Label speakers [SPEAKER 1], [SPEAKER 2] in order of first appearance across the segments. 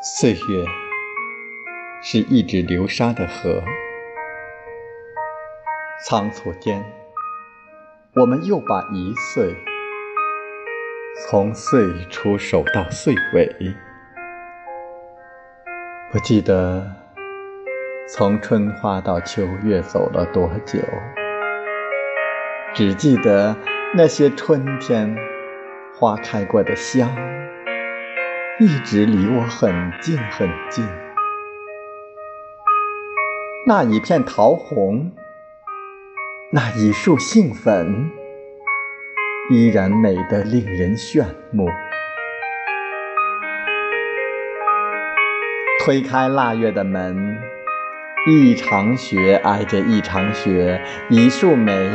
[SPEAKER 1] 岁月是一直流沙的河，仓促间，我们又把一岁从岁初守到岁尾。不记得从春花到秋月走了多久，只记得那些春天花开过的香。一直离我很近很近，那一片桃红，那一束杏粉，依然美得令人炫目。推开腊月的门，一场雪挨着一场雪，一束梅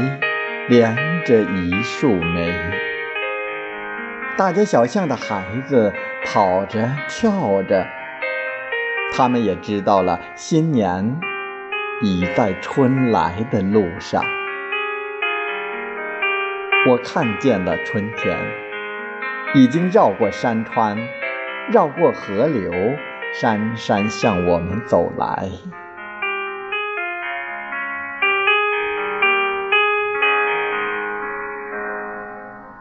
[SPEAKER 1] 连着一束梅，大街小巷的孩子。跑着跳着，他们也知道了新年已在春来的路上。我看见了春天，已经绕过山川，绕过河流，姗姗向我们走来。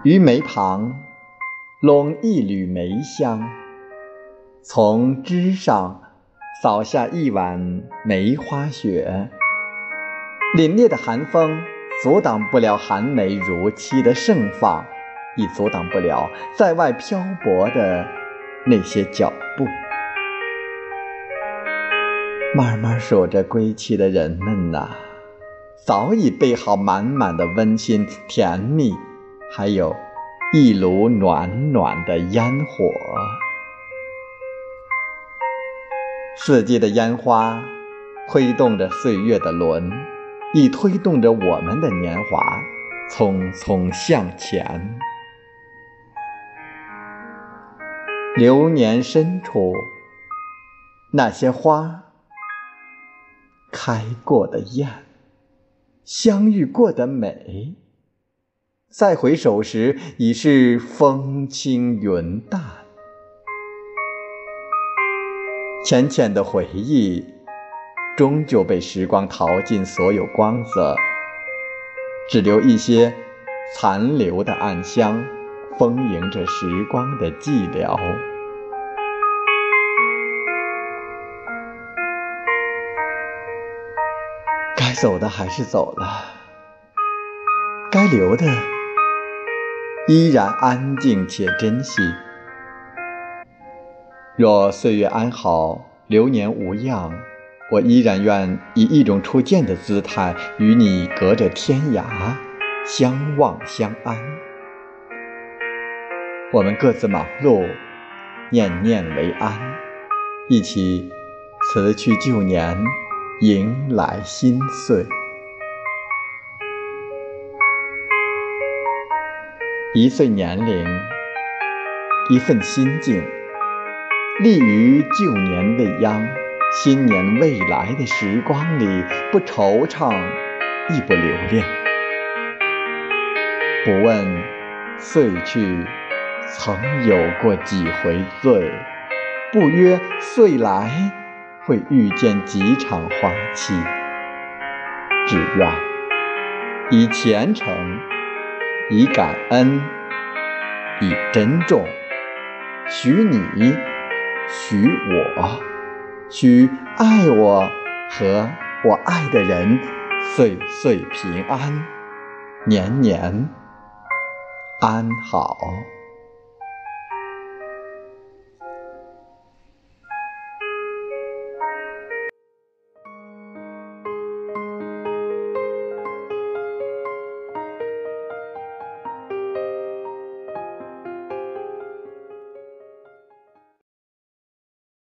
[SPEAKER 1] 于梅旁。拢一缕梅香，从枝上扫下一碗梅花雪。凛冽的寒风阻挡不了寒梅如期的盛放，亦阻挡不了在外漂泊的那些脚步。慢慢守着归期的人们呐，早已备好满满的温馨、甜蜜，还有。一炉暖暖的烟火，四季的烟花推动着岁月的轮，亦推动着我们的年华匆匆向前。流年深处，那些花开过的艳，相遇过的美。再回首时，已是风轻云淡。浅浅的回忆，终究被时光淘尽所有光泽，只留一些残留的暗香，丰盈着时光的寂寥。该走的还是走了，该留的。依然安静且珍惜。若岁月安好，流年无恙，我依然愿以一种初见的姿态，与你隔着天涯相望相安。我们各自忙碌，念念为安，一起辞去旧年，迎来新岁。一岁年龄，一份心境，立于旧年未央、新年未来的时光里，不惆怅，亦不留恋。不问岁去曾有过几回醉，不约岁来会遇见几场花期。只愿以虔诚。以感恩，以珍重，许你，许我，许爱我和我爱的人，岁岁平安，年年安好。